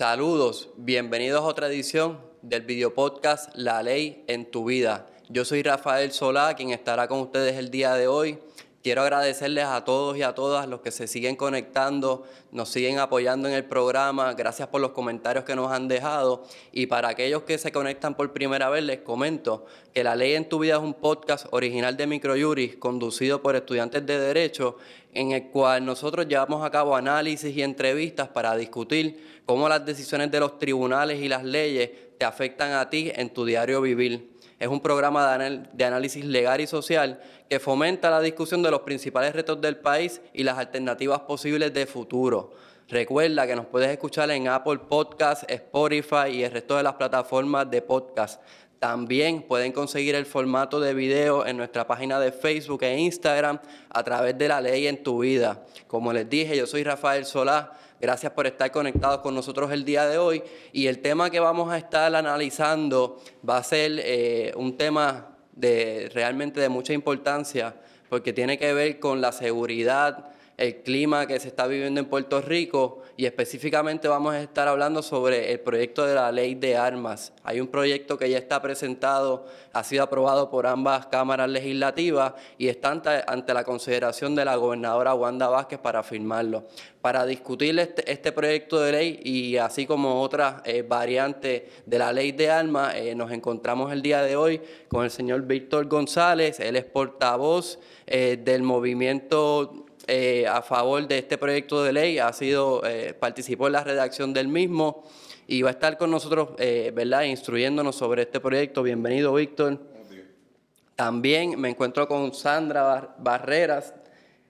Saludos, bienvenidos a otra edición del video podcast La Ley en tu Vida. Yo soy Rafael Solá, quien estará con ustedes el día de hoy. Quiero agradecerles a todos y a todas los que se siguen conectando, nos siguen apoyando en el programa. Gracias por los comentarios que nos han dejado. Y para aquellos que se conectan por primera vez, les comento que La Ley en tu Vida es un podcast original de Microjuris, conducido por estudiantes de Derecho, en el cual nosotros llevamos a cabo análisis y entrevistas para discutir cómo las decisiones de los tribunales y las leyes te afectan a ti en tu diario vivir. Es un programa de, análisis legal y social que fomenta la discusión de los principales retos del país y las alternativas posibles de futuro. Recuerda que nos puedes escuchar en Apple Podcasts, Spotify y el resto de las plataformas de podcast. También pueden conseguir el formato de video en nuestra página de Facebook e Instagram a través de la ley en tu vida. Como les dije, yo soy Rafael Solá Gracias por estar conectados con nosotros el día de hoy. Y el tema que vamos a estar analizando va a ser eh, un tema de, realmente de mucha importancia porque tiene que ver con la seguridad, el clima que se está viviendo en Puerto Rico y específicamente vamos a estar hablando sobre el proyecto de la ley de armas. Hay un proyecto que ya está presentado, ha sido aprobado por ambas cámaras legislativas y está ante, la consideración de la gobernadora Wanda Vázquez para firmarlo. Para discutir este, este proyecto de ley y así como otras eh, variantes de la ley de armas, eh, nos encontramos el día de hoy con el señor Víctor González, él es portavoz eh, del movimiento eh, a favor de este proyecto de ley, ha sido, eh, participó en la redacción del mismo y va a estar con nosotros, eh, ¿verdad?, instruyéndonos sobre este proyecto. Bienvenido, Víctor. También me encuentro con Sandra Barreras.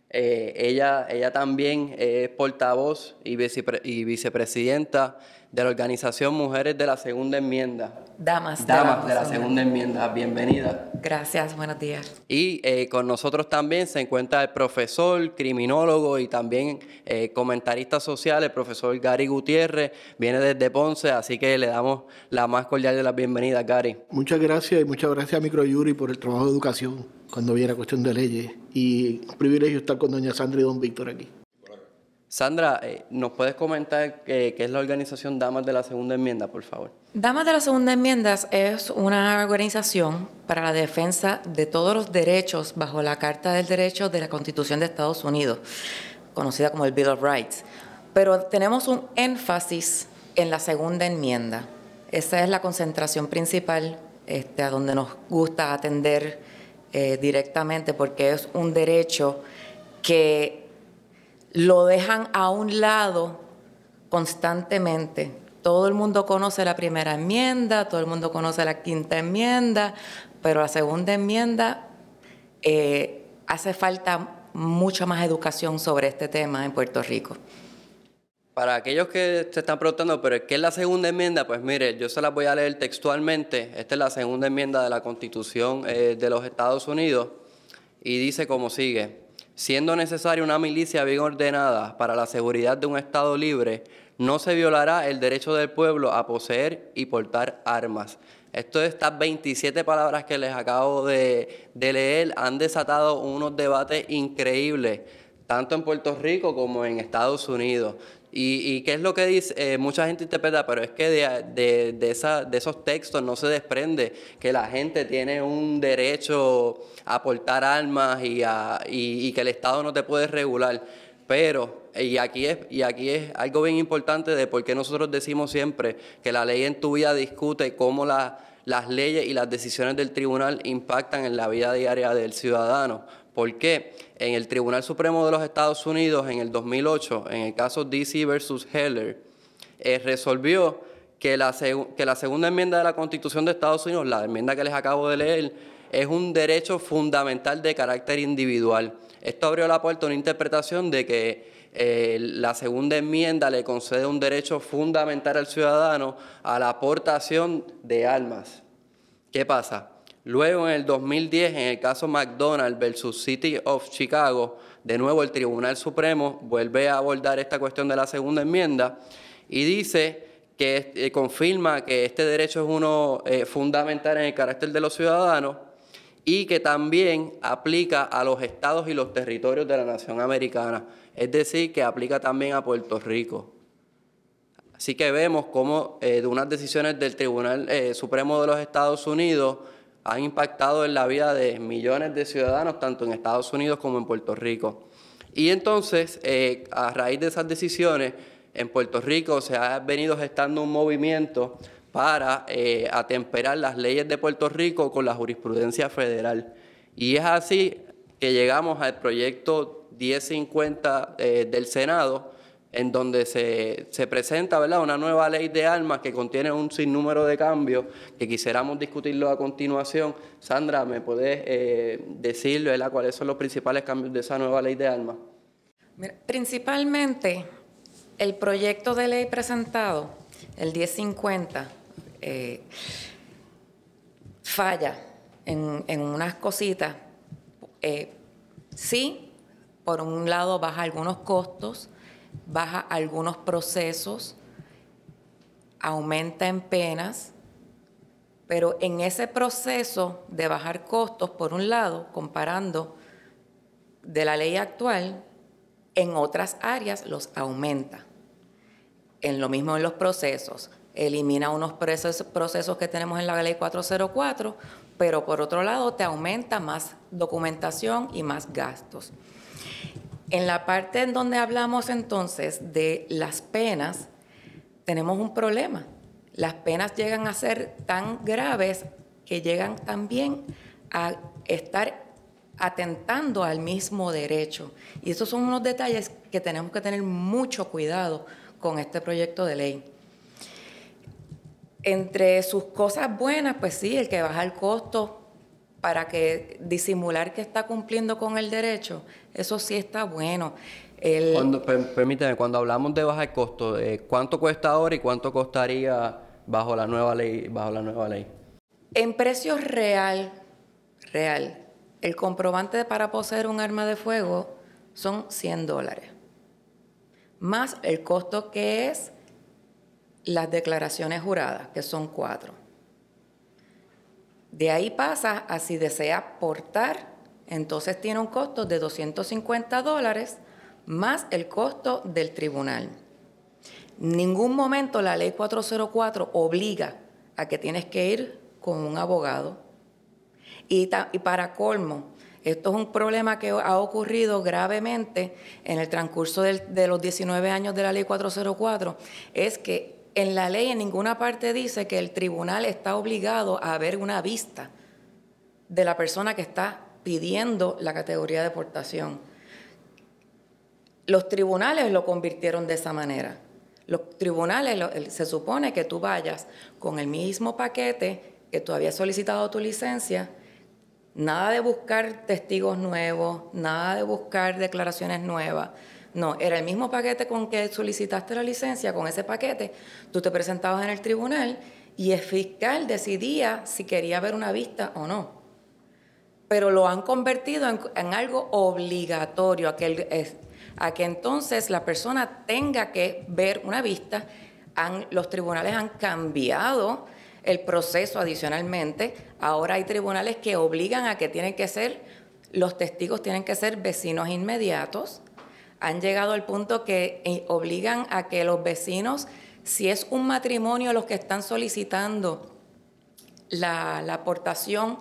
ella, ella también es portavoz y, y vicepresidenta de la organización Mujeres de la Segunda Enmienda. Damas. Damas de la, Segunda Enmienda, bienvenida. Gracias, buenos días. Y eh, con nosotros también se encuentra el profesor, criminólogo y también eh, comentarista social, el profesor Gary Gutiérrez, viene desde Ponce, así que le damos la más cordial de las bienvenidas, Gary. Muchas gracias y muchas gracias a Microyuri por el trabajo de educación cuando viene a cuestión de leyes y un privilegio estar con doña Sandra y don Víctor aquí. Sandra, eh, ¿nos puedes comentar qué, es la organización Damas de la Segunda Enmienda, por favor? Damas de la Segunda Enmienda es una organización para la defensa de todos los derechos bajo la Carta del Derecho de la Constitución de Estados Unidos, conocida como el Bill of Rights. Pero tenemos un énfasis en la Segunda Enmienda. Esa es la concentración principal este, a donde nos gusta atender eh, directamente porque es un derecho que lo dejan a un lado constantemente. Todo el mundo conoce la primera enmienda, todo el mundo conoce la quinta enmienda, pero la segunda enmienda eh, hace falta mucha más educación sobre este tema en Puerto Rico. Para aquellos que se están preguntando, ¿pero qué es la segunda enmienda? Pues mire, yo se las voy a leer textualmente. Esta es la segunda enmienda de la Constitución eh, de los Estados Unidos y dice como sigue siendo necesaria una milicia bien ordenada para la seguridad de un Estado libre, no se violará el derecho del pueblo a poseer y portar armas. Estas 27 palabras que les acabo de, leer han desatado unos debates increíbles, tanto en Puerto Rico como en Estados Unidos. ¿Y, qué es lo que dice? Eh, mucha gente interpreta, pero es que de, de, esa, de esos textos no se desprende que la gente tiene un derecho a aportar armas y, a, y, que el Estado no te puede regular. Pero, y aquí, es, y aquí es algo bien importante de por qué nosotros decimos siempre que la ley en tu vida discute cómo las leyes y las decisiones del tribunal impactan en la vida diaria del ciudadano. ¿Por qué? En el Tribunal Supremo de los Estados Unidos, en el 2008, en el caso DC versus Heller, eh, resolvió que la, que la segunda enmienda de la Constitución de Estados Unidos, la enmienda que les acabo de leer, es un derecho fundamental de carácter individual. Esto abrió la puerta a una interpretación de que eh, la segunda enmienda le concede un derecho fundamental al ciudadano a la aportación de armas. ¿Qué pasa? Luego, en el 2010, en el caso McDonald versus City of Chicago, de nuevo el Tribunal Supremo vuelve a abordar esta cuestión de la segunda enmienda y dice que eh, confirma que este derecho es uno eh, fundamental en el carácter de los ciudadanos y que también aplica a los estados y los territorios de la nación americana, es decir, que aplica también a Puerto Rico. Así que vemos cómo eh, de unas decisiones del Tribunal Supremo de los Estados Unidos han impactado en la vida de millones de ciudadanos, tanto en Estados Unidos como en Puerto Rico. Y entonces, eh, a raíz de esas decisiones, en Puerto Rico se ha venido gestando un movimiento para atemperar las leyes de Puerto Rico con la jurisprudencia federal. Y es así que llegamos al proyecto 1050 del Senado, en donde se, presenta ¿verdad? una nueva ley de armas que contiene un sinnúmero de cambios que quisiéramos discutirlo a continuación. Sandra, ¿me puedes eh, decir cuáles son los principales cambios de esa nueva ley de armas? principalmente, el proyecto de ley presentado, el 1050, eh, falla en, unas cositas. Eh, sí, por un lado baja algunos costos, baja algunos procesos, aumenta en penas, pero en ese proceso de bajar costos, por un lado, comparando de la ley actual, en otras áreas los aumenta. En lo mismo en los procesos, elimina unos procesos, que tenemos en la ley 404, pero por otro lado te aumenta más documentación y más gastos. En la parte en donde hablamos entonces de las penas, tenemos un problema. Las penas llegan a ser tan graves que llegan también a estar atentando al mismo derecho. Y esos son unos detalles que tenemos que tener mucho cuidado con este proyecto de ley. Entre sus cosas buenas, pues sí, el que baja el costo para que disimular que está cumpliendo con el derecho, eso sí está bueno. Cuando, permíteme, cuando hablamos de bajar costo, eh, ¿cuánto cuesta ahora y cuánto costaría bajo la nueva ley? Bajo la nueva ley? En precio real, real, el comprobante para poseer un arma de fuego son 100 dólares, más el costo que es las declaraciones juradas, que son cuatro. De ahí pasa a si desea portar, entonces tiene un costo de 250 dólares más el costo del tribunal. Ningún momento la ley 404 obliga a que tienes que ir con un abogado. Y, para colmo, esto es un problema que ha ocurrido gravemente en el transcurso de los 19 años de la ley 404, es que en la ley en ninguna parte dice que el tribunal está obligado a ver una vista de la persona que está pidiendo la categoría de deportación. Los tribunales lo convirtieron de esa manera. Los tribunales, se supone que tú vayas con el mismo paquete que tú habías solicitado tu licencia, nada de buscar testigos nuevos, nada de buscar declaraciones nuevas, no, era el mismo paquete con que solicitaste la licencia, con ese paquete, tú te presentabas en el tribunal y el fiscal decidía si quería ver una vista o no. Pero lo han convertido en, algo obligatorio, a que, a que entonces la persona tenga que ver una vista. los tribunales han cambiado el proceso adicionalmente. Ahora hay tribunales que obligan a que tienen que ser, los testigos tienen que ser vecinos inmediatos han llegado al punto que eh, obligan a que los vecinos, si es un matrimonio los que están solicitando la, aportación,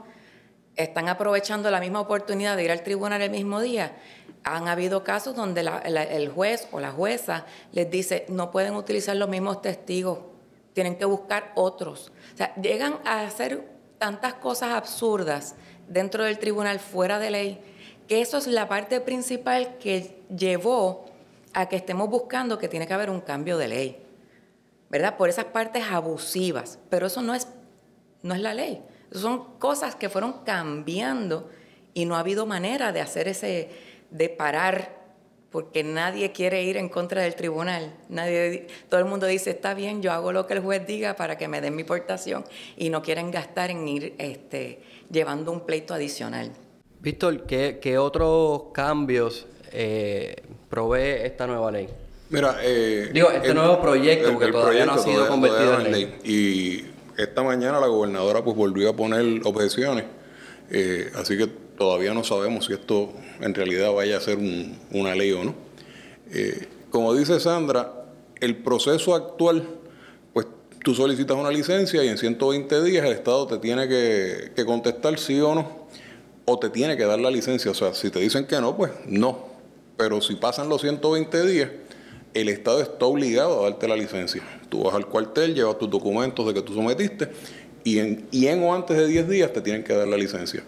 están aprovechando la misma oportunidad de ir al tribunal el mismo día. Han habido casos donde el juez o la jueza les dice, no pueden utilizar los mismos testigos, tienen que buscar otros. O sea, llegan a hacer tantas cosas absurdas dentro del tribunal fuera de ley que eso es la parte principal que llevó a que estemos buscando que tiene que haber un cambio de ley, ¿verdad? Por esas partes abusivas, pero eso no es, no es la ley, son cosas que fueron cambiando y no ha habido manera de hacer ese, de parar, porque nadie quiere ir en contra del tribunal, nadie, todo el mundo dice, está bien, yo hago lo que el juez diga para que me den mi portación y no quieren gastar en ir este, llevando un pleito adicional. Víctor, ¿qué, otros cambios eh, provee esta nueva ley? Mira, eh, digo, este nuevo proyecto, porque todavía no ha sido convertido en ley. Y esta mañana la gobernadora pues volvió a poner objeciones, eh, así que todavía no sabemos si esto en realidad vaya a ser una ley o no. como dice Sandra, el proceso actual tú solicitas una licencia y en 120 días el Estado te tiene que, que contestar sí o no, o te tiene que dar la licencia. O sea, si te dicen que no, pues no. Pero si pasan los 120 días, el Estado está obligado a darte la licencia. Tú vas al cuartel, llevas tus documentos de que tú sometiste y en, y en o antes de 10 días te tienen que dar la licencia.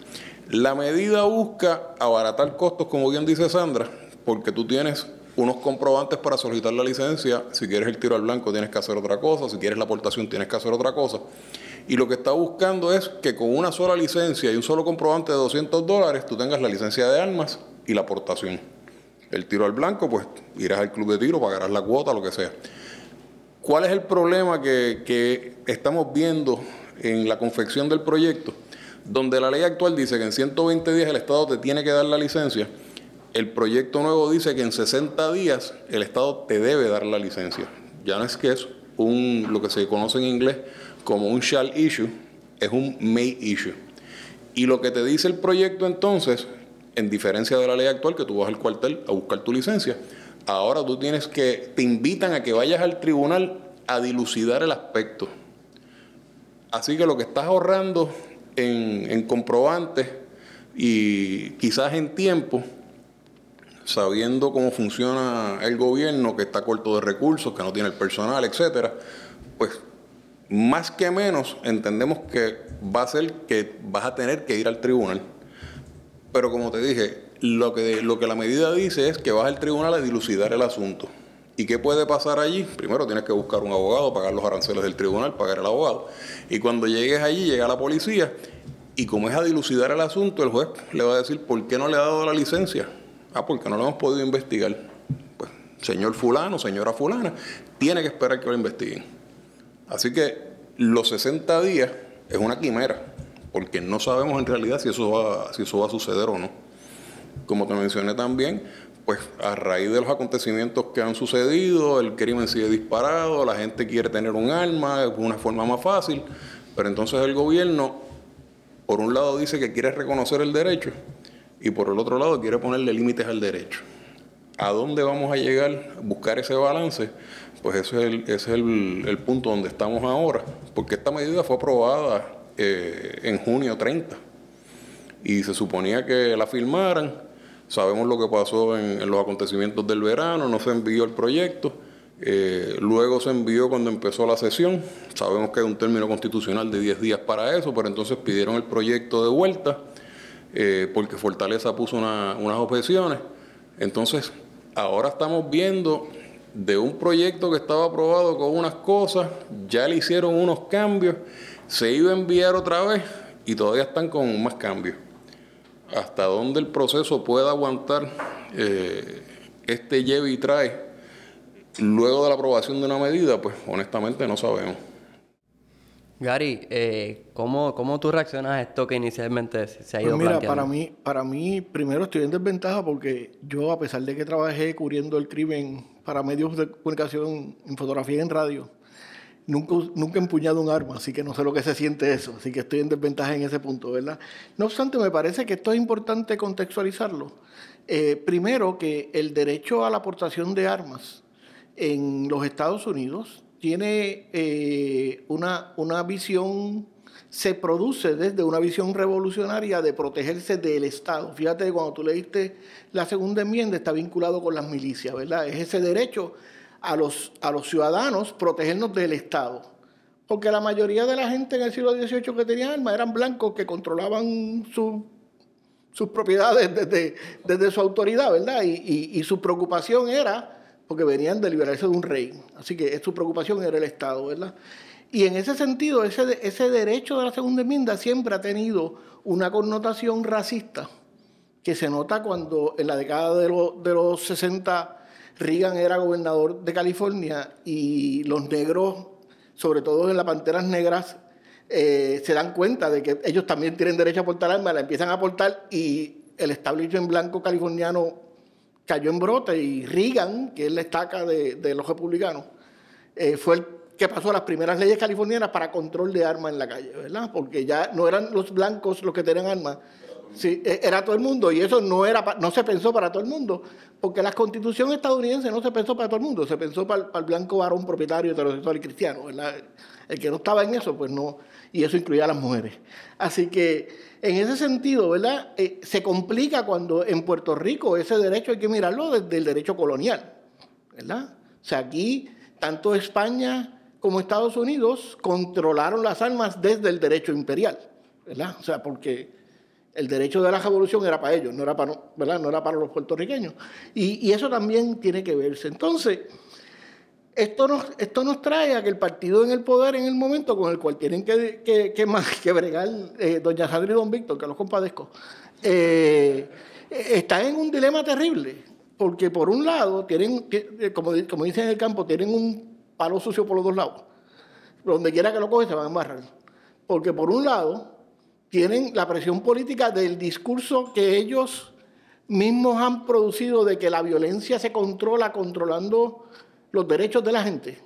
La medida busca abaratar costos, como bien dice Sandra, porque tú tienes unos comprobantes para solicitar la licencia. Si quieres el tiro al blanco tienes que hacer otra cosa, si quieres la aportación tienes que hacer otra cosa. Y lo que está buscando es que con una sola licencia y un solo comprobante de 200 dólares tú tengas la licencia de armas y la aportación. El tiro al blanco, pues irás al club de tiro, pagarás la cuota, lo que sea. ¿Cuál es el problema que, que estamos viendo en la confección del proyecto? Donde la ley actual dice que en 120 días el Estado te tiene que dar la licencia el proyecto nuevo dice que en 60 días el Estado te debe dar la licencia. Ya no es que es un, lo que se conoce en inglés como un shall issue, es un may issue. Y lo que te dice el proyecto entonces, en diferencia de la ley actual, que tú vas al cuartel a buscar tu licencia, ahora tú tienes que, te invitan a que vayas al tribunal a dilucidar el aspecto. Así que lo que estás ahorrando en, en comprobantes y quizás en tiempo, sabiendo cómo funciona el gobierno, que está corto de recursos, que no tiene el personal, etcétera, pues más que menos entendemos que va a ser que vas a tener que ir al tribunal. Pero como te dije, lo que, la medida dice es que vas al tribunal a dilucidar el asunto. ¿Y qué puede pasar allí? Primero tienes que buscar un abogado, pagar los aranceles del tribunal, pagar el abogado. Y cuando llegues allí, llega la policía. Y como es a dilucidar el asunto, el juez le va a decir, ¿por qué no le ha dado la licencia? Ah, porque no lo hemos podido investigar. Pues, señor fulano, señora fulana, tiene que esperar que lo investiguen. Así que los 60 días es una quimera, porque no sabemos en realidad si eso va, si eso va a suceder o no. Como te mencioné también, pues a raíz de los acontecimientos que han sucedido, el crimen sigue disparado, la gente quiere tener un arma, es una forma más fácil, pero entonces el gobierno, por un lado, dice que quiere reconocer el derecho, y por el otro lado quiere ponerle límites al derecho. ¿A dónde vamos a llegar a buscar ese balance? Pues ese es el, es el, punto donde estamos ahora, porque esta medida fue aprobada eh, en junio 30 y se suponía que la firmaran. Sabemos lo que pasó en, los acontecimientos del verano, no se envió el proyecto. Eh, luego se envió cuando empezó la sesión. Sabemos que hay un término constitucional de 10 días para eso, pero entonces pidieron el proyecto de vuelta eh, porque Fortaleza puso unas objeciones. Entonces, ahora estamos viendo de un proyecto que estaba aprobado con unas cosas, ya le hicieron unos cambios, se iba a enviar otra vez y todavía están con más cambios. Hasta dónde el proceso pueda aguantar eh, este lleve y trae luego de la aprobación de una medida, pues honestamente no sabemos. Gary, eh, ¿cómo, ¿cómo, tú reaccionas a esto que inicialmente se ha ido pues mira, para mí, para mí, primero estoy en desventaja porque yo, a pesar de que trabajé cubriendo el crimen para medios de comunicación en fotografía y en radio, nunca, nunca he empuñado un arma, así que no sé lo que se siente eso, así que estoy en desventaja en ese punto, ¿verdad? No obstante, me parece que esto es importante contextualizarlo. Eh, primero, que el derecho a la aportación de armas en los Estados Unidos tiene eh, una, una visión, se produce desde una visión revolucionaria de protegerse del Estado. Fíjate, cuando tú leíste la segunda enmienda, está vinculado con las milicias, ¿verdad? Es ese derecho a los, a los ciudadanos protegernos del Estado. Porque la mayoría de la gente en el siglo XVIII que tenía armas eran blancos que controlaban sus propiedades desde, desde, su autoridad, ¿verdad? Y, y su preocupación era porque venían de liberarse de un rey. Así que su preocupación era el Estado, ¿verdad? Y en ese sentido, ese, ese derecho de la segunda enmienda siempre ha tenido una connotación racista que se nota cuando en la década de, de los 60 Reagan era gobernador de California y los negros, sobre todo en las panteras negras, eh, se dan cuenta de que ellos también tienen derecho a aportar armas, la empiezan a aportar y el establishment blanco californiano cayó en brote y Reagan, que es la estaca de, los republicanos, eh, fue el que pasó las primeras leyes californianas para control de armas en la calle, ¿verdad? Porque ya no eran los blancos los que tenían armas, Sí, e, era todo el mundo y eso no, era, no se pensó para todo el mundo, porque la constitución estadounidense no se pensó para todo el mundo, se pensó para, el blanco varón propietario heterosexual y cristiano. El que no estaba en eso, pues no, y eso incluía a las mujeres. Así que en ese sentido, ¿verdad? Eh, se complica cuando en Puerto Rico ese derecho hay que mirarlo desde el derecho colonial, ¿verdad? O sea, aquí tanto España como Estados Unidos controlaron las armas desde el derecho imperial, ¿verdad? O sea, porque el derecho de la revolución era para ellos, no era para, ¿verdad? No era para los puertorriqueños. Y, y eso también tiene que verse. Entonces, esto nos, esto nos trae a que el partido en el poder en el momento con el cual tienen que, que, que, bregar eh, doña Sandra y don Víctor, que los compadezco, eh, está en un dilema terrible, porque por un lado tienen, eh, como, como dicen en el campo, tienen un palo sucio por los dos lados. Donde quiera que lo coge se van a embarrar. Porque por un lado tienen la presión política del discurso que ellos mismos han producido de que la violencia se controla controlando los derechos de la gente,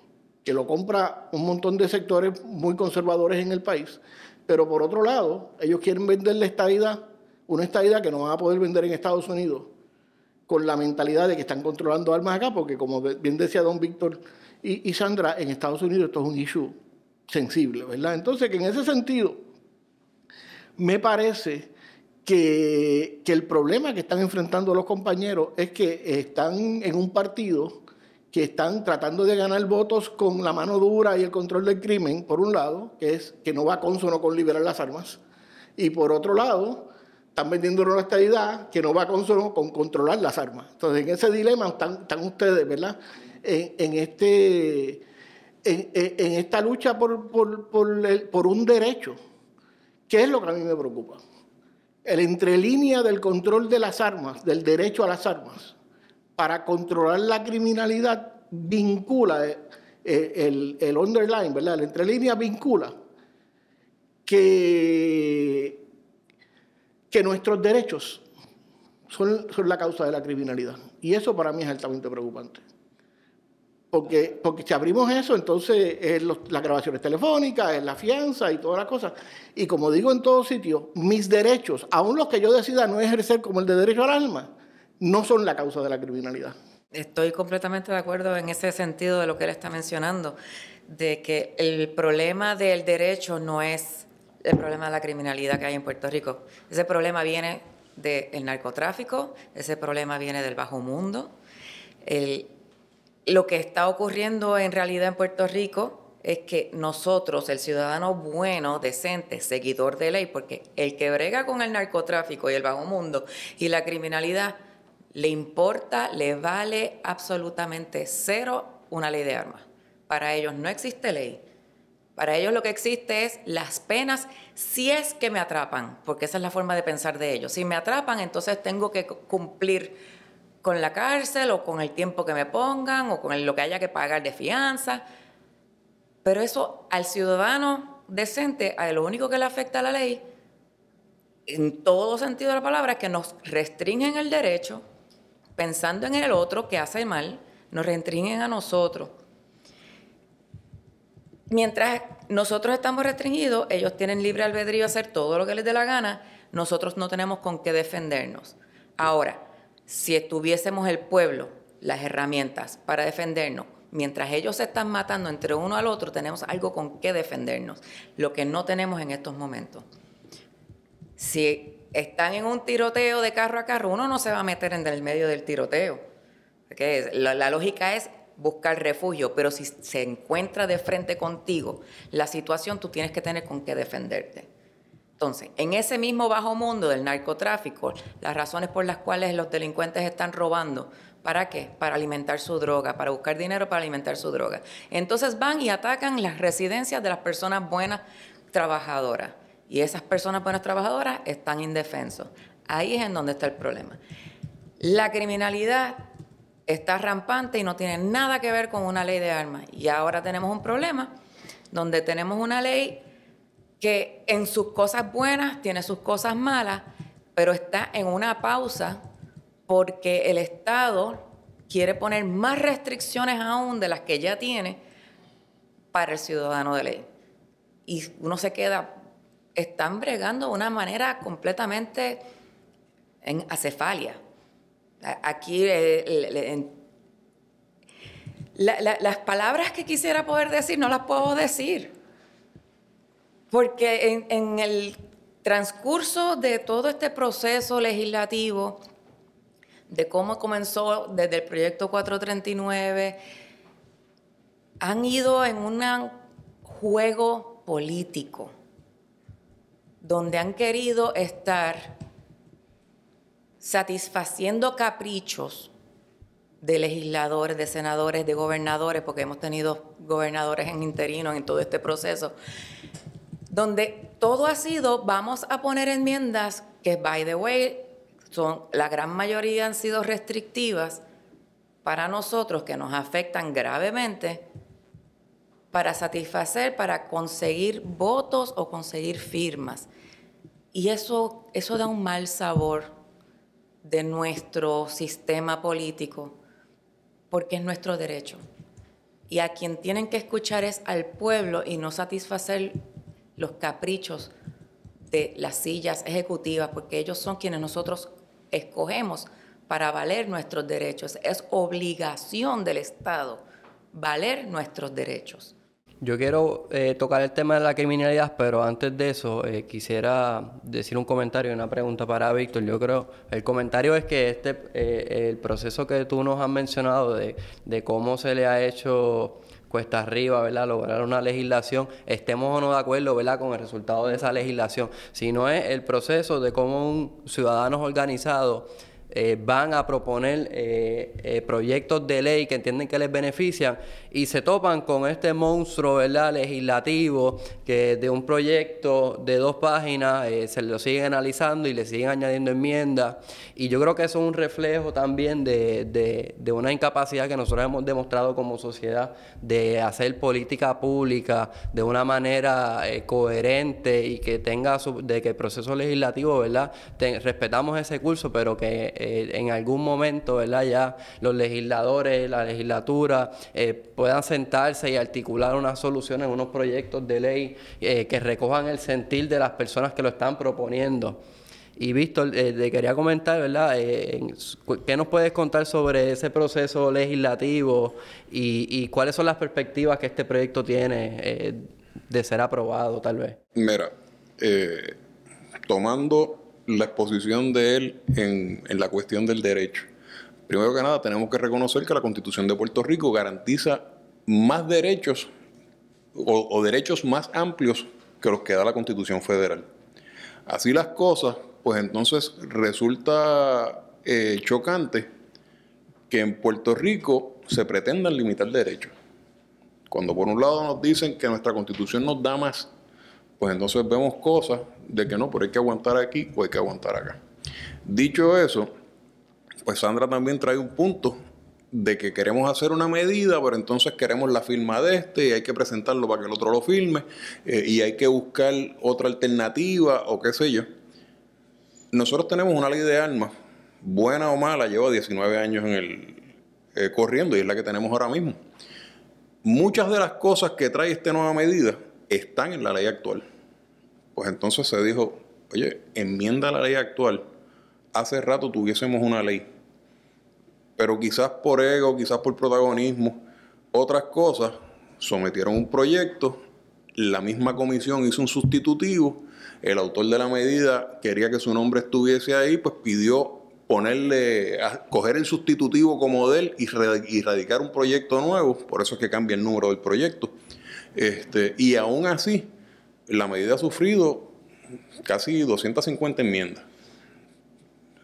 que lo compra un montón de sectores muy conservadores en el país, pero por otro lado, ellos quieren vender la estadidad, una estadidad que no van a poder vender en Estados Unidos, con la mentalidad de que están controlando armas acá, porque como bien decía don Víctor y, Sandra, en Estados Unidos esto es un issue sensible, ¿verdad? Entonces, que en ese sentido, me parece que, que, el problema que están enfrentando los compañeros es que están en un partido que están tratando de ganar votos con la mano dura y el control del crimen, por un lado, que es que no va consono con liberar las armas, y por otro lado, están vendiendo una estabilidad que no va consono con controlar las armas. Entonces, en ese dilema están, ustedes, ¿verdad? En, este, en, esta lucha por, por, por un derecho, ¿qué es lo que a mí me preocupa? El entrelínea del control de las armas, del derecho a las armas, para controlar la criminalidad vincula, eh, eh, el, el, underline, ¿verdad? El entre líneas vincula que, que nuestros derechos son, son, la causa de la criminalidad. Y eso para mí es altamente preocupante. Porque, porque si abrimos eso, entonces es las grabaciones telefónicas, es la fianza y todas las cosas. Y como digo en todos sitios, mis derechos, aun los que yo decida no ejercer como el de derecho al alma, no son la causa de la criminalidad. Estoy completamente de acuerdo en ese sentido de lo que él está mencionando, de que el problema del derecho no es el problema de la criminalidad que hay en Puerto Rico. Ese problema viene del narcotráfico, ese problema viene del bajo mundo. lo que está ocurriendo en realidad en Puerto Rico es que nosotros, el ciudadano bueno, decente, seguidor de ley, porque el que brega con el narcotráfico y el bajo mundo y la criminalidad, le importa, le vale absolutamente cero una ley de armas. Para ellos no existe ley. Para ellos lo que existe es las penas si es que me atrapan, porque esa es la forma de pensar de ellos. Si me atrapan, entonces tengo que cumplir con la cárcel o con el tiempo que me pongan o con lo que haya que pagar de fianza. Pero eso al ciudadano decente, a lo único que le afecta a la ley, en todo sentido de la palabra, es que nos restringen el derecho pensando en el otro que hace mal, nos restringen a nosotros. Mientras nosotros estamos restringidos, ellos tienen libre albedrío a hacer todo lo que les dé la gana, nosotros no tenemos con qué defendernos. Ahora, si estuviésemos el pueblo, las herramientas para defendernos, mientras ellos se están matando entre uno al otro, tenemos algo con qué defendernos, lo que no tenemos en estos momentos. Si están en un tiroteo de carro a carro, uno no se va a meter en el medio del tiroteo. La, la lógica es buscar refugio, pero si se encuentra de frente contigo la situación, tú tienes que tener con qué defenderte. Entonces, en ese mismo bajo mundo del narcotráfico, las razones por las cuales los delincuentes están robando, ¿para qué? Para alimentar su droga, para buscar dinero para alimentar su droga. Entonces van y atacan las residencias de las personas buenas trabajadoras y esas personas buenas trabajadoras están indefensos. Ahí es en donde está el problema. La criminalidad está rampante y no tiene nada que ver con una ley de armas. Y ahora tenemos un problema donde tenemos una ley que en sus cosas buenas tiene sus cosas malas, pero está en una pausa porque el Estado quiere poner más restricciones aún de las que ya tiene para el ciudadano de ley. Y uno se queda están bregando de una manera completamente en acefalia. Aquí eh, las palabras que quisiera poder decir no las puedo decir. Porque en, el transcurso de todo este proceso legislativo, de cómo comenzó desde el proyecto 439, han ido en un juego político, donde han querido estar satisfaciendo caprichos de legisladores, de senadores, de gobernadores, porque hemos tenido gobernadores en interino en todo este proceso, donde todo ha sido, vamos a poner enmiendas que, by the way, son, la gran mayoría han sido restrictivas para nosotros, que nos afectan gravemente, para satisfacer, para conseguir votos o conseguir firmas. Y eso, eso da un mal sabor de nuestro sistema político, porque es nuestro derecho. Y a quien tienen que escuchar es al pueblo y no satisfacer los caprichos de las sillas ejecutivas, porque ellos son quienes nosotros escogemos para valer nuestros derechos. Es obligación del Estado valer nuestros derechos. Yo quiero eh, tocar el tema de la criminalidad, pero antes de eso eh, quisiera decir un comentario y una pregunta para Víctor. Yo creo, el comentario es que este, eh, el proceso que tú nos has mencionado de, de, cómo se le ha hecho cuesta arriba, ¿verdad? Lograr una legislación, estemos o no de acuerdo, ¿verdad? Con el resultado de esa legislación, sino es el proceso de cómo un ciudadano organizado eh, van a proponer eh, eh, proyectos de ley que entienden que les benefician y se topan con este monstruo ¿verdad? legislativo que de un proyecto de dos páginas se lo siguen analizando y le siguen añadiendo enmiendas. Y yo creo que eso es un reflejo también de, de, una incapacidad que nosotros hemos demostrado como sociedad de hacer política pública de una manera coherente y que tenga su, de que el proceso legislativo, ¿verdad? respetamos ese curso, pero que eh, en algún momento, ¿verdad? Ya los legisladores, la legislatura eh, puedan sentarse y articular una solución en unos proyectos de ley eh, que recojan el sentir de las personas que lo están proponiendo. Y Víctor, te quería comentar, ¿verdad? ¿Qué nos puedes contar sobre ese proceso legislativo y, y, cuáles son las perspectivas que este proyecto tiene de ser aprobado, tal vez? Mira, tomando la exposición de él en, la cuestión del derecho. Primero que nada, tenemos que reconocer que la Constitución de Puerto Rico garantiza más derechos o, derechos más amplios que los que da la Constitución Federal. Así las cosas, pues entonces resulta eh, chocante que en Puerto Rico se pretendan limitar derechos. Cuando por un lado nos dicen que nuestra Constitución nos da más, pues entonces vemos cosas de que no, pero hay que aguantar aquí o hay que aguantar acá. Dicho eso, pues Sandra también trae un punto de que queremos hacer una medida, pero entonces queremos la firma de este y hay que presentarlo para que el otro lo firme eh, y hay que buscar otra alternativa o qué sé yo. Nosotros tenemos una ley de armas, buena o mala, lleva 19 años en el, eh, corriendo y es la que tenemos ahora mismo. Muchas de las cosas que trae esta nueva medida están en la ley actual. Pues entonces se dijo, oye, enmienda la ley actual. Hace rato tuviésemos una ley. Pero quizás por ego, quizás por protagonismo, otras cosas, sometieron un proyecto, la misma comisión hizo un sustitutivo, el autor de la medida quería que su nombre estuviese ahí, pues pidió ponerle, coger el sustitutivo como de él y radicar un proyecto nuevo, por eso es que cambia el número del proyecto. Este, y aún así, la medida ha sufrido casi 250 enmiendas.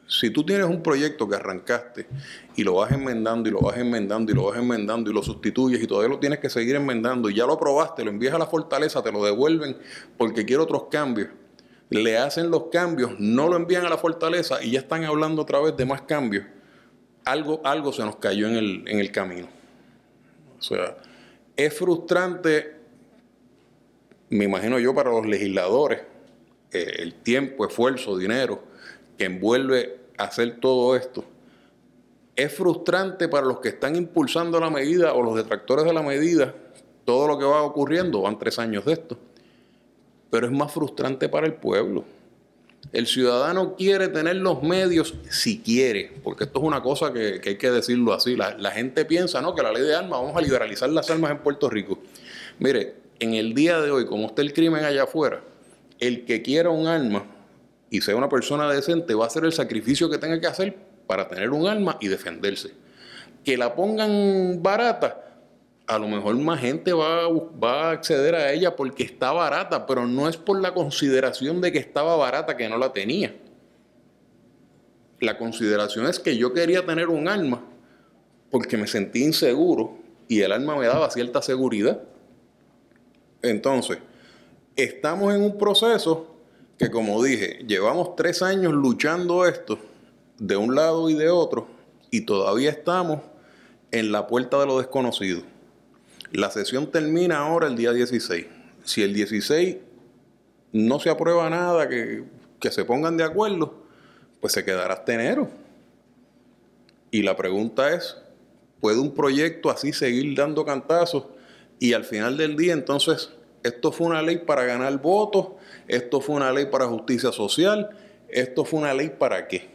Si tú tienes un proyecto que arrancaste y lo vas enmendando y lo vas enmendando y lo vas enmendando y lo sustituyes y todavía lo tienes que seguir enmendando y ya lo aprobaste, lo envías a la fortaleza, te lo devuelven porque quiere otros cambios, le hacen los cambios, no lo envían a la fortaleza y ya están hablando otra vez de más cambios, algo, algo se nos cayó en el, en el camino. O sea, es frustrante me imagino yo para los legisladores, eh, el tiempo, esfuerzo, dinero que envuelve hacer todo esto. Es frustrante para los que están impulsando la medida o los detractores de la medida, todo lo que va ocurriendo, van tres años de esto. Pero es más frustrante para el pueblo, El ciudadano quiere tener los medios si quiere, porque esto es una cosa que, hay que decirlo así. La, la, gente piensa, ¿no? Que la ley de armas, vamos a liberalizar las armas en Puerto Rico. Mire, en el día de hoy, como está el crimen allá afuera, el que quiera un arma y sea una persona decente va a hacer el sacrificio que tenga que hacer para tener un arma y defenderse. Que la pongan barata, a lo mejor más gente va, a acceder a ella porque está barata, pero no es por la consideración de que estaba barata que no la tenía. La consideración es que yo quería tener un arma porque me sentí inseguro y el arma me daba cierta seguridad. Entonces, estamos en un proceso que, como dije, llevamos tres años luchando esto de un lado y de otro y todavía estamos en la puerta de lo desconocido. La sesión termina ahora el día 16. Si el 16 no se aprueba nada, que, que se pongan de acuerdo, pues se quedará hasta enero. Y la pregunta es, ¿puede un proyecto así seguir dando cantazos y al final del día, entonces, esto fue una ley para ganar votos, esto fue una ley para justicia social, esto fue una ley para qué.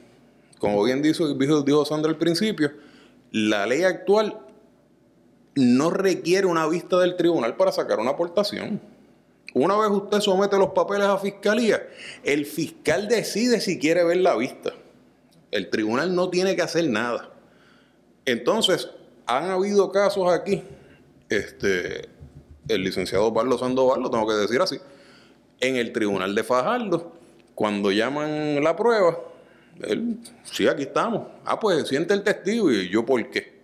Como bien dijo, dijo Sandra al principio, la ley actual no requiere una vista del tribunal para sacar una aportación. Una vez usted somete los papeles a fiscalía, el fiscal decide si quiere ver la vista. El tribunal no tiene que hacer nada. Entonces, han habido casos aquí este, el licenciado Pablo Sandoval, lo tengo que decir así, en el tribunal de Fajardo, cuando llaman la prueba, él, sí, aquí estamos. Ah, pues siente el testigo y yo, ¿por qué?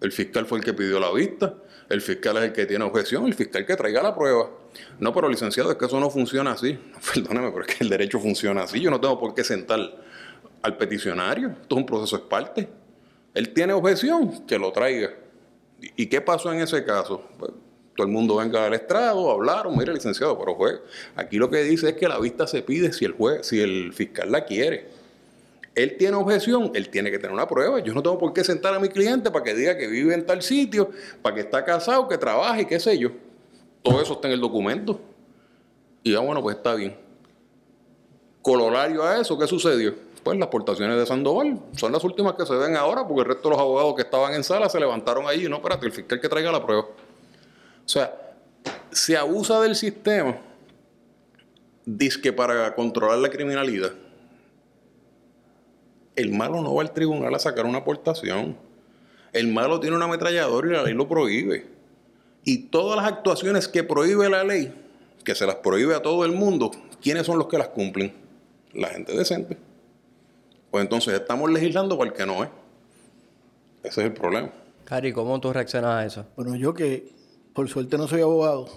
El fiscal fue el que pidió la vista, el fiscal es el que tiene objeción, el fiscal que traiga la prueba. No, pero licenciado, es que eso no funciona así. Perdóname, pero es que el derecho funciona así. Yo no tengo por qué sentar al peticionario. Esto es un proceso es parte. Él tiene objeción, que lo traiga. ¿Y qué pasó en ese caso? Pues, todo el mundo venga al estrado, hablaron, mire licenciado, pero juez, aquí lo que dice es que la vista se pide si el juez, si el fiscal la quiere. Él tiene objeción, él tiene que tener una prueba. Yo no tengo por qué sentar a mi cliente para que diga que vive en tal sitio, para que está casado, que trabaja y qué sé yo. Todo eso está en el documento. Y ya bueno, pues está bien. Colorario a eso, ¿qué sucedió? Pues las aportaciones de Sandoval son las últimas que se ven ahora, porque el resto de los abogados que estaban en sala se levantaron allí, no, espérate, el fiscal que traiga la prueba. O sea, se abusa del sistema, que para controlar la criminalidad. El malo no va al tribunal a sacar una aportación. El malo tiene una ametralladora y la ley lo prohíbe. Y todas las actuaciones que prohíbe la ley, que se las prohíbe a todo el mundo, ¿quiénes son los que las cumplen? La gente decente. Pues entonces estamos legislando para el que no es. Ese es el problema. Cari, ¿cómo tú reaccionas a eso? Bueno, yo que por suerte no soy abogado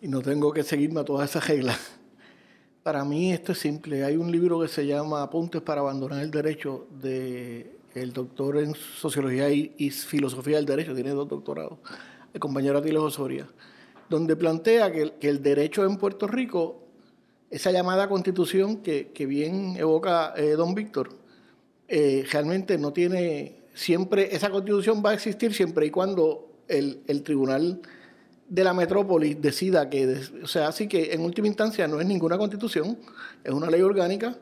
y no tengo que seguirme a todas esas reglas. Para mí esto es simple. Hay un libro que se llama Apuntes para abandonar el derecho de el doctor en sociología y, filosofía del derecho, tiene dos doctorados, el compañero Atilo Osoria, donde plantea que, el derecho en Puerto Rico esa llamada constitución que, bien evoca eh, don Víctor, eh, realmente no tiene, siempre, esa constitución va a existir siempre y cuando el, tribunal de la metrópoli decida que, o sea, así que en última instancia no es ninguna constitución, es una ley orgánica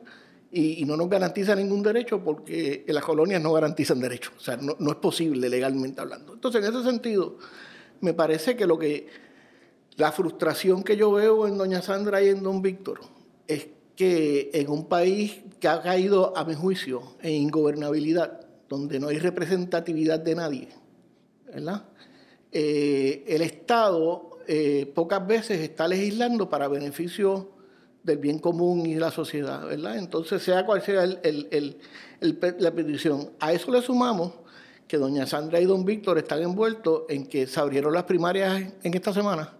y, no nos garantiza ningún derecho porque las colonias no garantizan derechos, o sea, no, no es posible legalmente hablando. Entonces, en ese sentido, me parece que lo que la frustración que yo veo en doña Sandra y en don Víctor es que en un país que ha caído, a mi juicio, en ingobernabilidad, donde no hay representatividad de nadie, ¿verdad? Eh, el Estado eh, pocas veces está legislando para beneficio del bien común y de la sociedad, ¿verdad? Entonces, sea cual sea la petición, a eso le sumamos que doña Sandra y don Víctor están envueltos en que se abrieron las primarias en esta semana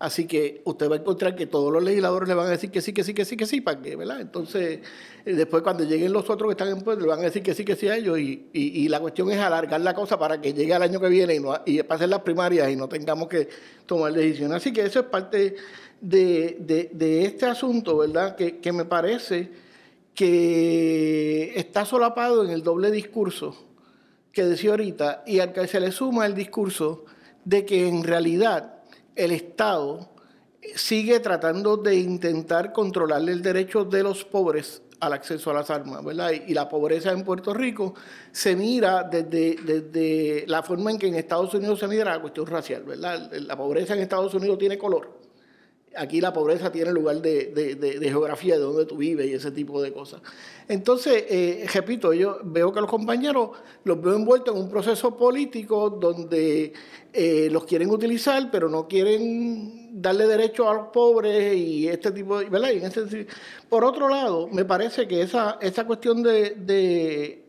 Así que usted va a encontrar que todos los legisladores le van a decir que sí, que sí, que sí, que sí, ¿para qué? ¿verdad? Entonces, eh, después cuando lleguen los otros que están en poder, le van a decir que sí, que sí a ellos. Y, la cuestión es alargar la cosa para que llegue al año que viene y, no, y pasen las primarias y no tengamos que tomar decisiones. Así que eso es parte de, este asunto, ¿verdad? Que, que me parece que está solapado en el doble discurso que decía ahorita y al que se le suma el discurso de que en realidad el Estado sigue tratando de intentar controlar el derecho de los pobres al acceso a las armas, ¿verdad? Y, la pobreza en Puerto Rico se mira desde, desde, la forma en que en Estados Unidos se mira la cuestión racial, ¿verdad? La pobreza en Estados Unidos tiene color. Aquí la pobreza tiene lugar de, geografía, de dónde tú vives y ese tipo de cosas. Entonces, eh, repito, yo veo que los compañeros los veo envueltos en un proceso político donde eh, los quieren utilizar, pero no quieren darle derecho a los pobres y este tipo de... ¿verdad? por otro lado, me parece que esa, cuestión de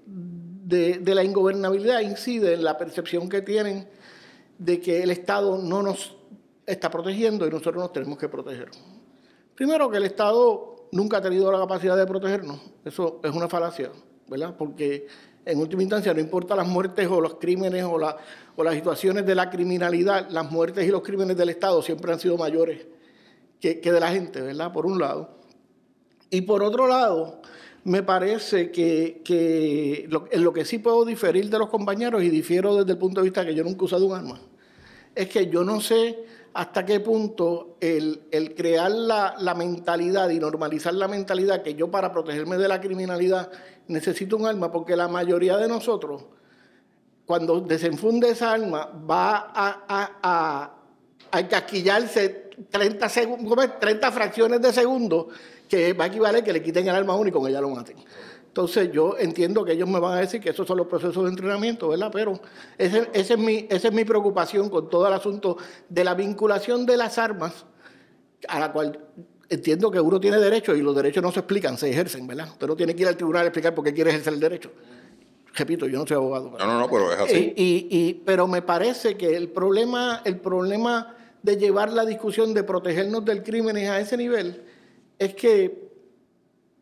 la ingobernabilidad incide en la percepción que tienen de que el Estado no nos está protegiendo y nosotros nos tenemos que proteger. Primero que el Estado nunca ha tenido la capacidad de protegernos, eso es una falacia, ¿verdad? Porque en última instancia no importa las muertes o los crímenes o, la, o las situaciones de la criminalidad, las muertes y los crímenes del Estado siempre han sido mayores que, de la gente, ¿verdad? Por un lado. Y por otro lado, me parece que, que en lo que sí puedo diferir de los compañeros y difiero desde el punto de vista que yo nunca he usado un arma, es que yo no sé hasta qué punto el, crear la, mentalidad y normalizar la mentalidad que yo para protegerme de la criminalidad necesito un arma, porque la mayoría de nosotros, cuando desenfunde esa arma, va a, a, a, a encasquillarse 30, 30 fracciones de segundo, que va a equivaler que le quiten el arma único y con ella lo maten. Entonces yo entiendo que ellos me van a decir que esos son los procesos de entrenamiento, ¿verdad? Pero ese, es mi, esa es mi preocupación con todo el asunto de la vinculación de las armas, a la cual entiendo que uno tiene derecho y los derechos no se explican, se ejercen, ¿verdad? Usted no tiene que ir al tribunal a explicar por qué quiere ejercer el derecho. Repito, yo no soy abogado. No, no, no, pero es así. Y, y, pero me parece que el problema, el problema de llevar la discusión de protegernos del crimen a ese nivel es que,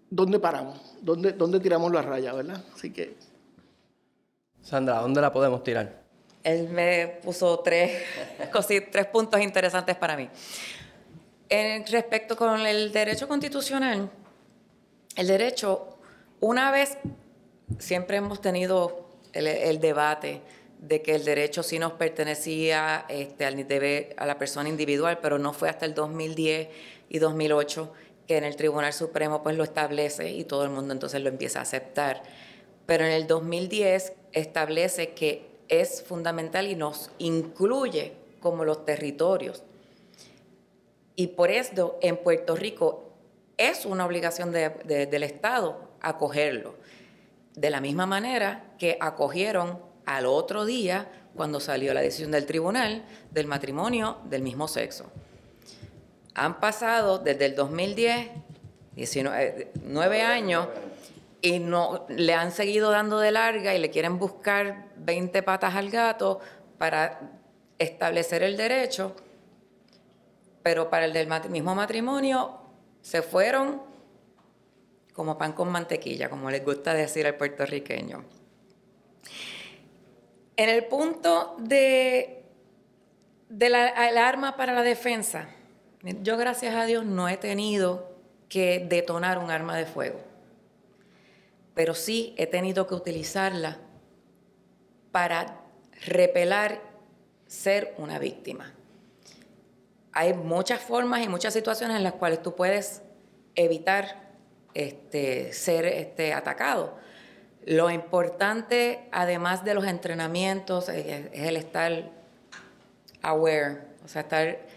¿dónde paramos? dónde, dónde tiramos la raya, ¿verdad? Así que... Sandra, ¿dónde la podemos tirar? Él me puso tres, tres puntos interesantes para mí. En respecto con el derecho constitucional, el derecho, una vez siempre hemos tenido el, debate de que el derecho sí nos pertenecía este, al, a la persona individual, pero no fue hasta el 2010 y 2008 que en el Tribunal Supremo pues lo establece y todo el mundo entonces lo empieza a aceptar. Pero en el 2010 establece que es fundamental y nos incluye como los territorios. Y por esto en Puerto Rico es una obligación del Estado acogerlo. De la misma manera que acogieron al otro día cuando salió la decisión del tribunal del matrimonio del mismo sexo. Han pasado desde el 2010, 19, 9 años, y no le han seguido dando de larga y le quieren buscar 20 patas al gato para establecer el derecho, pero para el del mismo matrimonio se fueron como pan con mantequilla, como les gusta decir al puertorriqueño. En el punto de, de la, arma para la defensa, yo gracias a Dios no he tenido que detonar un arma de fuego, pero sí he tenido que utilizarla para repelar ser una víctima. Hay muchas formas y muchas situaciones en las cuales tú puedes evitar este, ser este, atacado. Lo importante, además de los entrenamientos, es el estar aware, o sea, estar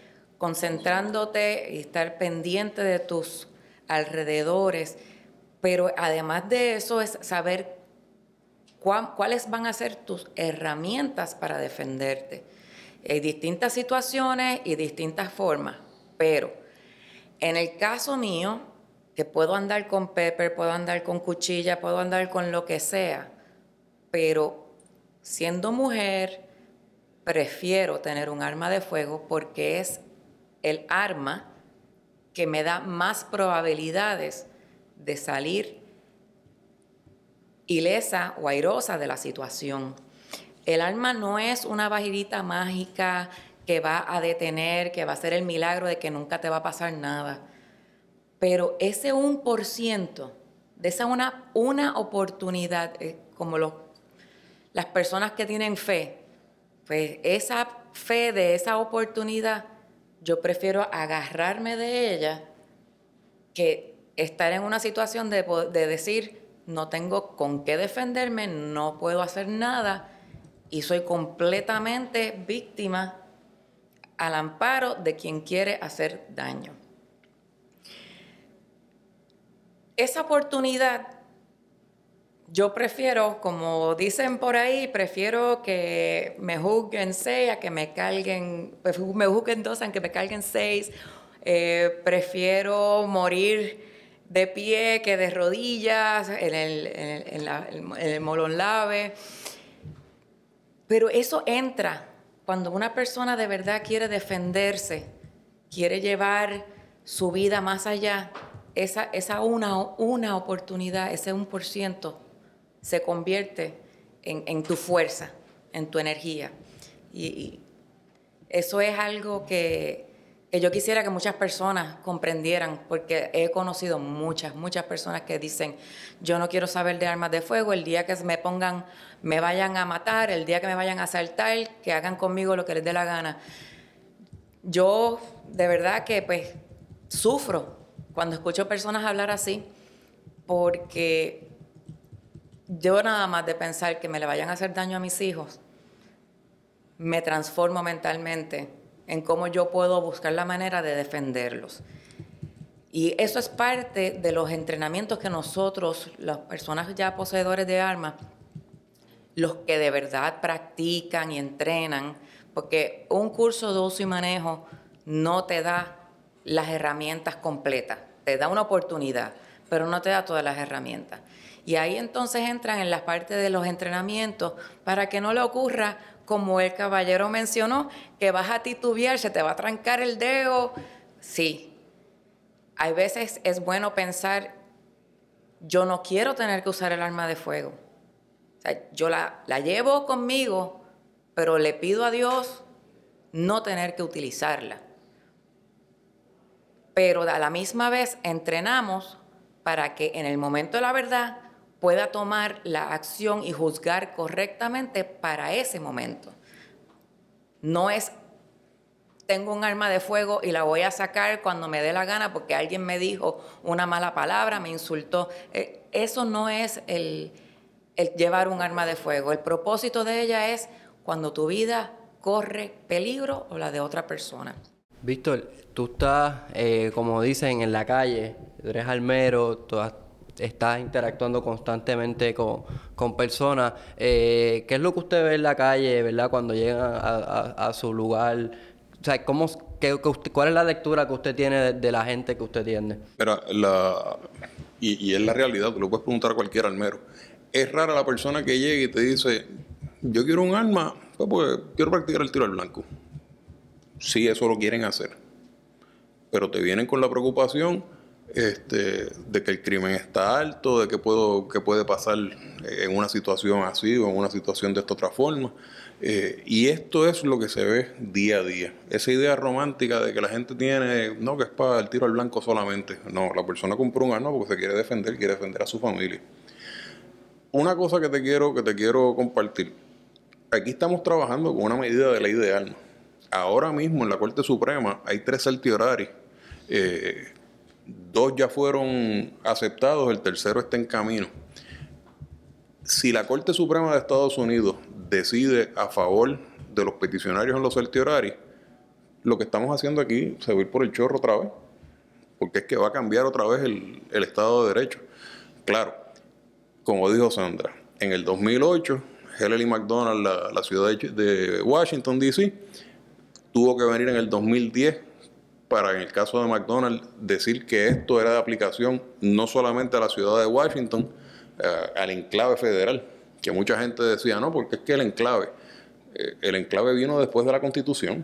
concentrándote y estar pendiente de tus alrededores, pero además de eso es saber cuáles van a ser tus herramientas para defenderte. Hay distintas situaciones y distintas formas, pero en el caso mío, que puedo andar con pepper, puedo andar con cuchilla, puedo andar con lo que sea, pero siendo mujer, prefiero tener un arma de fuego porque es el arma que me da más probabilidades de salir ilesa o airosa de la situación. El arma no es una vajirita mágica que va a detener, que va a ser el milagro de que nunca te va a pasar nada. Pero ese un por ciento, de esa una, una oportunidad, eh, como los, las personas que tienen fe, pues esa fe de esa oportunidad yo prefiero agarrarme de ella que estar en una situación de, de decir, no tengo con qué defenderme, no puedo hacer nada y soy completamente víctima al amparo de quien quiere hacer daño. Esa oportunidad, yo prefiero, como dicen por ahí, prefiero que me juzguen seis a que me carguen, pues, me juzguen dos a que me carguen seis. Eh, prefiero morir de pie que de rodillas en el, en molón lave. Pero eso entra cuando una persona de verdad quiere defenderse, quiere llevar su vida más allá, esa, una oportunidad, ese un por ciento, se convierte en, tu fuerza, en tu energía. y eso es algo que, que yo quisiera que muchas personas comprendieran, porque he conocido muchas, muchas personas que dicen, yo no quiero saber de armas de fuego, el día que me pongan, me vayan a matar, el día que me vayan a asaltar, que hagan conmigo lo que les dé la gana. Yo de verdad que pues sufro cuando escucho personas hablar así, porque yo nada más de pensar que me le vayan a hacer daño a mis hijos, me transformo mentalmente en cómo yo puedo buscar la manera de defenderlos. Y eso es parte de los entrenamientos que nosotros, las personas ya poseedores de armas, los que de verdad practican y entrenan, porque un curso de uso y manejo no te da las herramientas completas, te da una oportunidad, pero no te da todas las herramientas. Y ahí entonces entran en las partes de los entrenamientos para que no le ocurra como el caballero mencionó, que vas a titubear, se te va a trancar el dedo. Sí, hay veces es bueno pensar, yo no quiero tener que usar el arma de fuego. yo la, la llevo conmigo, pero le pido a Dios no tener que utilizarla. Pero a la misma vez entrenamos para que en el momento de la verdad pueda tomar la acción y juzgar correctamente para ese momento. No es, tengo un arma de fuego y la voy a sacar cuando me dé la gana porque alguien me dijo una mala palabra, me insultó. Eh, eso no es el, llevar un arma de fuego. El propósito de ella es cuando tu vida corre peligro o la de otra persona. Víctor, tú estás, eh, como dicen, en la calle, eres almero, todas estás interactuando constantemente con, personas. Eh, ¿Qué es lo que usted ve en la calle, verdad, cuando llegan a, su lugar? O sea, ¿cómo, qué, ¿cuál es la lectura que usted tiene de, la gente que usted tiene? Mira, la, y, y, es la realidad, tú lo puedes preguntar a cualquier almero. Es rara la persona que llega y te dice, yo quiero un arma, pues, pues quiero practicar el tiro al blanco. Sí, eso lo quieren hacer. Pero te vienen con la preocupación este, de que el crimen está alto, de que, puedo, que puede pasar en una situación así o en una situación de esta otra forma. Eh, y esto es lo que se ve día a día. Esa idea romántica de que la gente tiene, no, que es para el tiro al blanco solamente. No, la persona compra un arma porque se quiere defender, quiere defender a su familia. Una cosa que te quiero, que te quiero compartir. Aquí estamos trabajando con una medida de ley de armas. Ahora mismo en la Corte Suprema hay tres certiorari eh, Dos ya fueron aceptados, el tercero está en camino. Si la Corte Suprema de Estados Unidos decide a favor de los peticionarios en los certiorari, lo que estamos haciendo aquí se va a ir por el chorro otra vez, porque es que va a cambiar otra vez el, Estado de Derecho. Claro, como dijo Sandra, en el 2008, Hillary McDonald, la, la ciudad de Washington, D.C., tuvo que venir en el 2010 para, en el caso de McDonald's, decir que esto era de aplicación no solamente a la ciudad de Washington, eh, al enclave federal, que mucha gente decía, no, porque es que el enclave, eh, el enclave vino después de la constitución.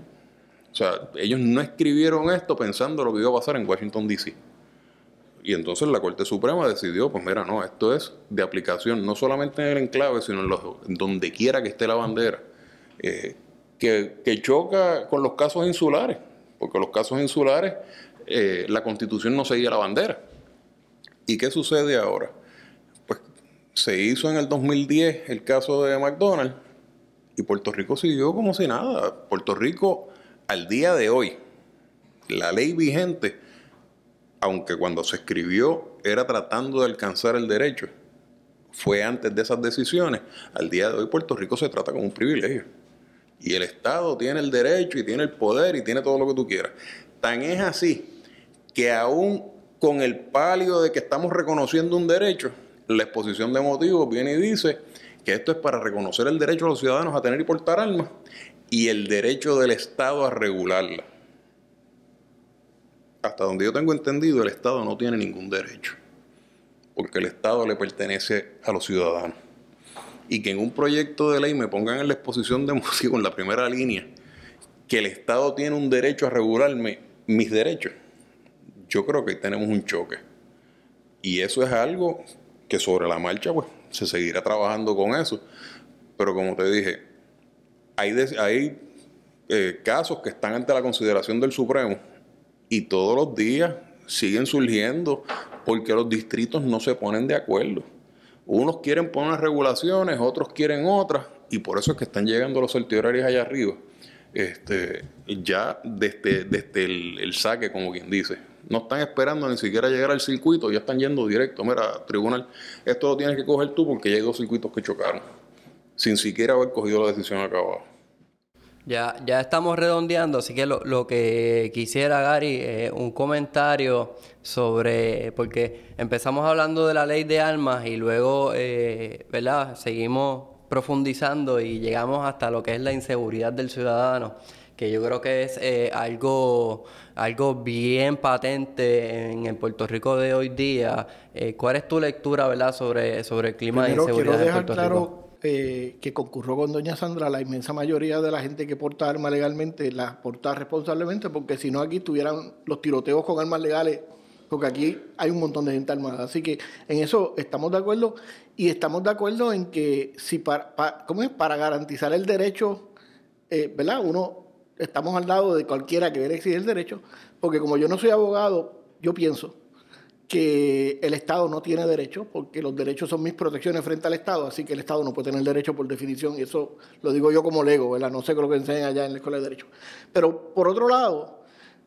O sea, ellos no escribieron esto pensando lo que iba a pasar en Washington, D.C. Y entonces la Corte Suprema decidió, pues mira, no, esto es de aplicación no solamente en el enclave, sino en, donde quiera que esté la bandera, eh, que, que choca con los casos insulares porque los casos insulares, eh, la constitución no seguía la bandera. ¿Y qué sucede ahora? Pues se hizo en el 2010 el caso de McDonald's y Puerto Rico siguió como si nada. Puerto Rico al día de hoy, la ley vigente, aunque cuando se escribió era tratando de alcanzar el derecho, fue antes de esas decisiones, al día de hoy Puerto Rico se trata como un privilegio. Y el Estado tiene el derecho y tiene el poder y tiene todo lo que tú quieras. Tan es así que aún con el palio de que estamos reconociendo un derecho, la exposición de motivos viene y dice que esto es para reconocer el derecho de los ciudadanos a tener y portar armas y el derecho del Estado a regularla. Hasta donde yo tengo entendido, el Estado no tiene ningún derecho, porque el Estado le pertenece a los ciudadanos. Y que en un proyecto de ley me pongan en la exposición de motivos, en la primera línea, que el Estado tiene un derecho a regularme mis derechos, yo creo que ahí tenemos un choque. Y eso es algo que sobre la marcha, pues, se seguirá trabajando con eso. Pero como te dije, hay, hay eh, casos que están ante la consideración del Supremo y todos los días siguen surgiendo porque los distritos no se ponen de acuerdo. Unos quieren poner regulaciones, otros quieren otras, y por eso es que están llegando los certiorarios allá arriba. Este, ya desde, desde el saque, como quien dice. No están esperando ni siquiera llegar al circuito, ya están yendo directo. Mira, tribunal, esto lo tienes que coger tú porque ya hay dos circuitos que chocaron, sin siquiera haber cogido la decisión acabada. Ya, ya estamos redondeando, así que lo, que quisiera, Gary, es un comentario sobre, porque empezamos hablando de la ley de armas y luego, eh, ¿verdad? Seguimos profundizando y llegamos hasta lo que es la inseguridad del ciudadano que yo creo que es eh, algo, algo bien patente en el Puerto Rico de hoy día. Eh, ¿Cuál es tu lectura verdad, sobre, sobre el clima de inseguridad en Puerto claro, Eh, que concurrió con doña Sandra, la inmensa mayoría de la gente que porta armas legalmente la porta responsablemente, porque si no aquí tuvieran los tiroteos con armas legales, porque aquí hay un montón de gente armada. Así que en eso estamos de acuerdo y estamos de acuerdo en que si para, ¿cómo es? para garantizar el derecho, eh, ¿verdad? Uno estamos al lado de cualquiera que quiera exigir el derecho, porque como yo no soy abogado, yo pienso que el Estado no tiene derecho, porque los derechos son mis protecciones frente al Estado, así que el Estado no puede tener derecho por definición, y eso lo digo yo como lego, ¿verdad? No sé lo que enseñan allá en la Escuela de Derecho. Pero por otro lado,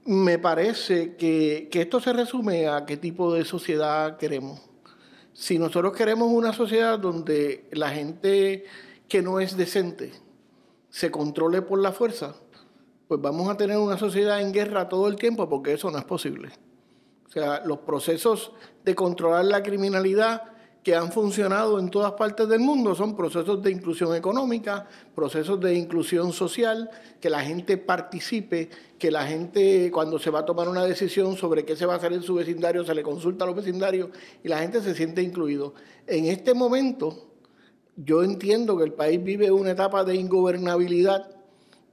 me parece que, que esto se resume a qué tipo de sociedad queremos. Si nosotros queremos una sociedad donde la gente que no es decente se controle por la fuerza, pues vamos a tener una sociedad en guerra todo el tiempo porque eso no es posible. O sea, los procesos de controlar la criminalidad que han funcionado en todas partes del mundo son procesos de inclusión económica, procesos de inclusión social, que la gente participe, que la gente cuando se va a tomar una decisión sobre qué se va a hacer en su vecindario, se le consulta a los vecindarios y la gente se siente incluido. En este momento, yo entiendo que el país vive una etapa de ingobernabilidad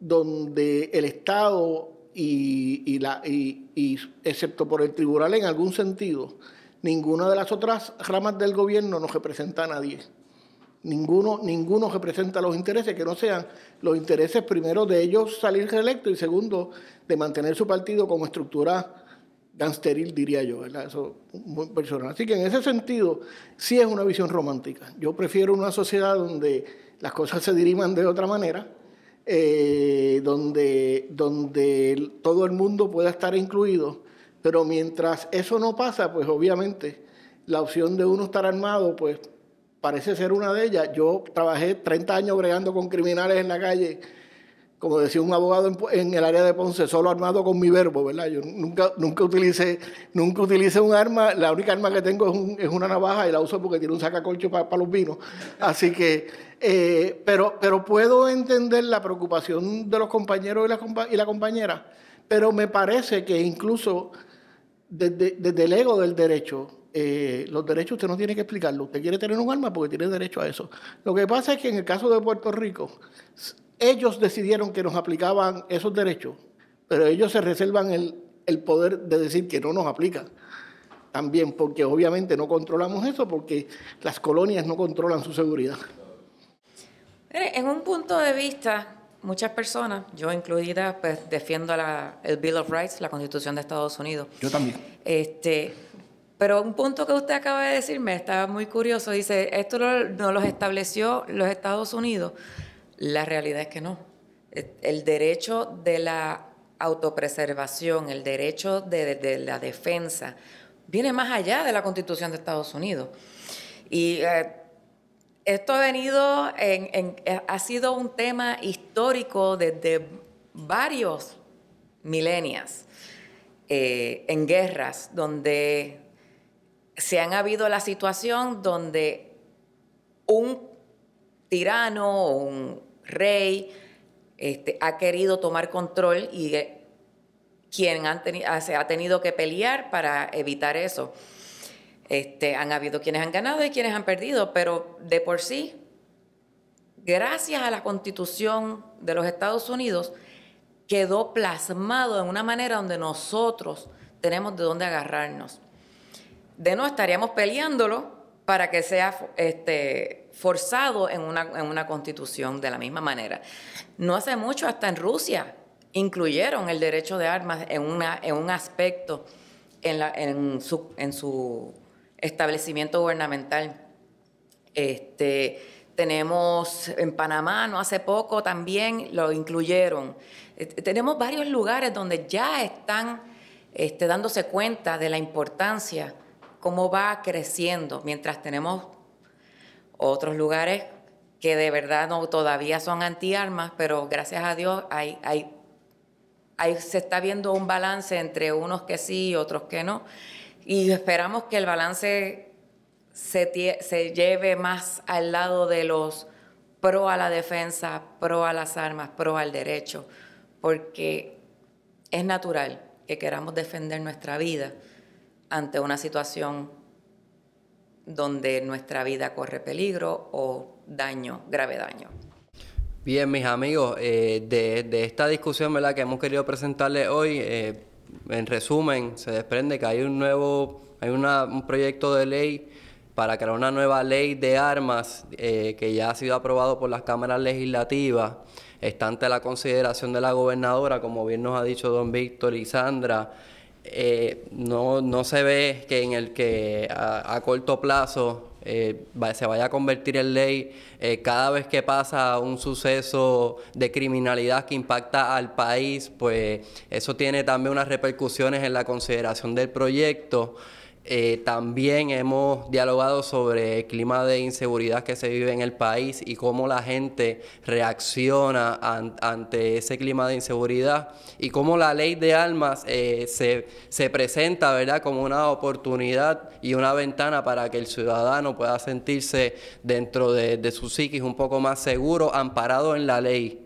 donde el Estado y, excepto por el tribunal en algún sentido, ninguna de las otras ramas del gobierno nos representa a nadie. Ninguno, ninguno representa los intereses que no sean los intereses primero de ellos salir reelectos y segundo de mantener su partido como estructura gangsteril, diría yo. Eso muy personal. Así que en ese sentido sí es una visión romántica. Yo prefiero una sociedad donde las cosas se diriman de otra manera eh, donde, donde todo el mundo pueda estar incluido, pero mientras eso no pasa, pues obviamente la opción de uno estar armado, pues parece ser una de ellas. Yo trabajé 30 años bregando con criminales en la calle, como decía un abogado en, el área de Ponce, solo armado con mi verbo, ¿verdad? Yo nunca, nunca, utilicé, nunca utilicé un arma, la única arma que tengo es, una navaja y la uso porque tiene un sacacorcho para los vinos. Así que eh, pero, pero puedo entender la preocupación de los compañeros y la, compañera, pero me parece que incluso desde, el ego del derecho, eh, los derechos usted no tiene que explicarlo. Usted quiere tener un arma porque tiene derecho a eso. Lo que pasa es que en el caso de Puerto Rico, ellos decidieron que nos aplicaban esos derechos, pero ellos se reservan el, el poder de decir que no nos aplican también, porque obviamente no controlamos eso, porque las colonias no controlan su seguridad. En un punto de vista, muchas personas, yo incluida, pues defiendo la, el Bill of Rights, la Constitución de Estados Unidos. Yo también. Este, pero un punto que usted acaba de decirme estaba muy curioso. Dice, esto no lo estableció los Estados Unidos. La realidad es que no. El derecho de la autopreservación, el derecho de, la defensa, viene más allá de la Constitución de Estados Unidos. Y eh, esto ha venido, en, ha sido un tema histórico desde varios milenios eh, en guerras, donde se han habido la situación donde un tirano o un rey este, ha querido tomar control y eh, quien se ha tenido que pelear para evitar eso. Este, han habido quienes han ganado y quienes han perdido, pero de por sí, gracias a la constitución de los Estados Unidos, quedó plasmado en una manera donde nosotros tenemos de dónde agarrarnos. De no estaríamos peleándolo para que sea este, forzado en una, en una constitución de la misma manera. No hace mucho, hasta en Rusia, incluyeron el derecho de armas en, una, en un aspecto en, la, en, su, en su establecimiento gubernamental. Este, tenemos en Panamá, no hace poco también lo incluyeron. Eh, tenemos varios lugares donde ya están este, dándose cuenta de la importancia, cómo va creciendo, mientras tenemos otros lugares que de verdad no todavía son antiarmas, pero gracias a Dios hay, hay, hay, se está viendo un balance entre unos que sí y otros que no. Y esperamos que el balance se, se lleve más al lado de los pro a la defensa, pro a las armas, pro al derecho, porque es natural que queramos defender nuestra vida ante una situación donde nuestra vida corre peligro o daño, grave daño. Bien, mis amigos, eh, de, esta discusión ¿verdad? que hemos querido presentarles hoy, eh, en resumen, se desprende que hay un nuevo, hay un proyecto de ley para crear una nueva ley de armas eh, que ya ha sido aprobado por las cámaras legislativas. Está ante la consideración de la gobernadora, como bien nos ha dicho don Víctor y Sandra. Eh, no, no se ve que en el que a corto plazo eh, se vaya a convertir en ley eh, cada vez que pasa un suceso de criminalidad que impacta al país, pues eso tiene también unas repercusiones en la consideración del proyecto. Eh, también hemos dialogado sobre el clima de inseguridad que se vive en el país y cómo la gente reacciona ante ese clima de inseguridad y cómo la ley de armas eh, se, presenta ¿verdad? como una oportunidad y una ventana para que el ciudadano pueda sentirse dentro de, de su psiquis un poco más seguro, amparado en la ley.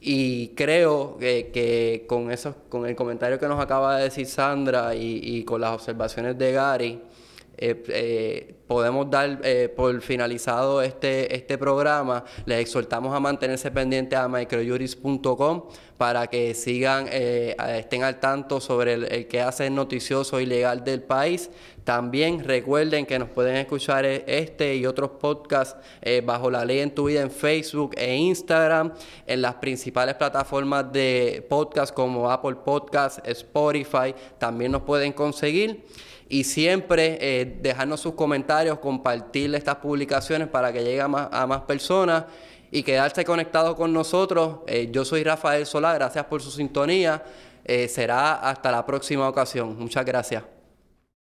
Y creo que, con, eso, con el comentario que nos acaba de decir Sandra y, con las observaciones de Gary, eh, eh, podemos dar eh, por finalizado este, este programa. Les exhortamos a mantenerse pendientes a microjuris.com para que sigan, estén al tanto sobre el, el que hace noticioso y legal del país. También recuerden que nos pueden escuchar este y otros podcasts bajo la ley en tu vida en Facebook e Instagram, en las principales plataformas de podcast como Apple Podcasts, Spotify, también nos pueden conseguir y siempre eh, dejarnos sus comentarios, compartir estas publicaciones para que llegue a más, personas y quedarse conectado con nosotros. Eh, yo soy Rafael Solá, gracias por su sintonía. Eh, será hasta la próxima ocasión. Muchas gracias.